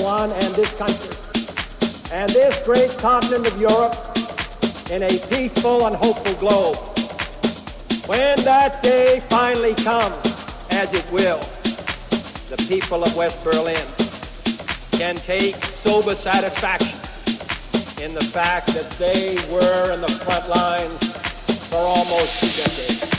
one and this country and this great continent of Europe in a peaceful and hopeful globe. When that day finally comes, as it will, the people of West Berlin can take sober satisfaction in the fact that they were in the front lines for almost two decades.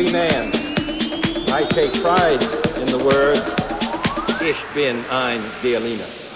Free man, I take pride in the word, Ich bin ein Berliner.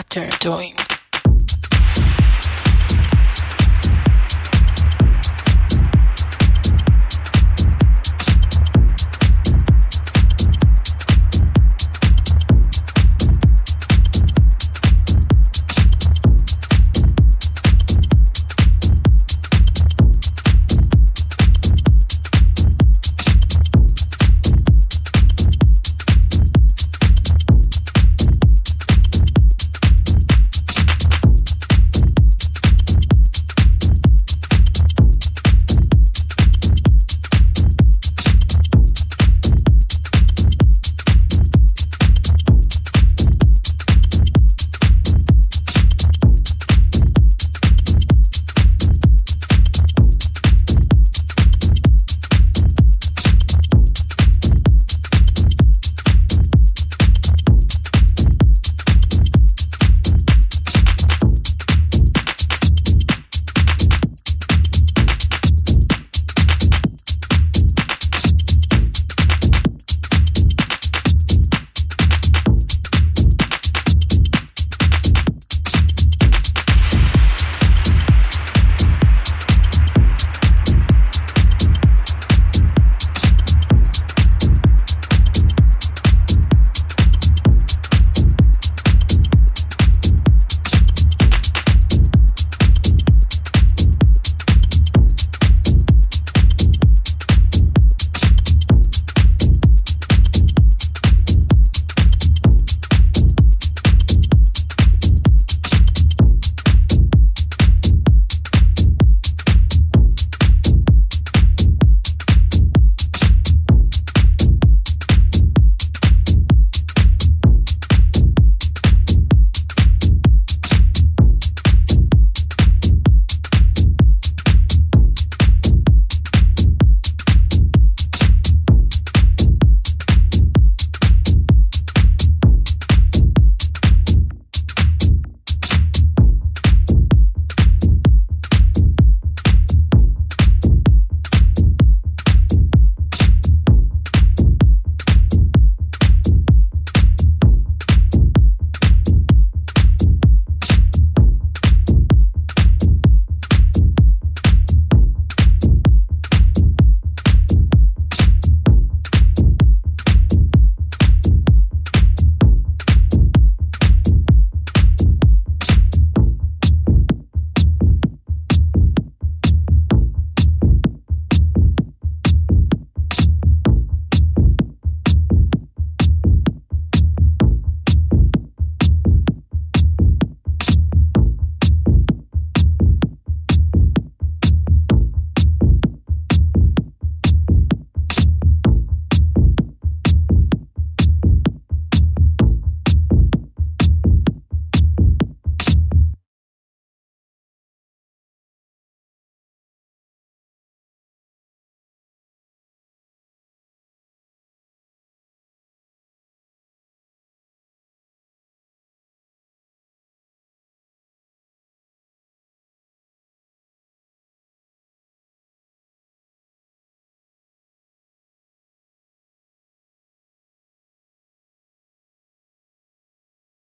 What they're doing.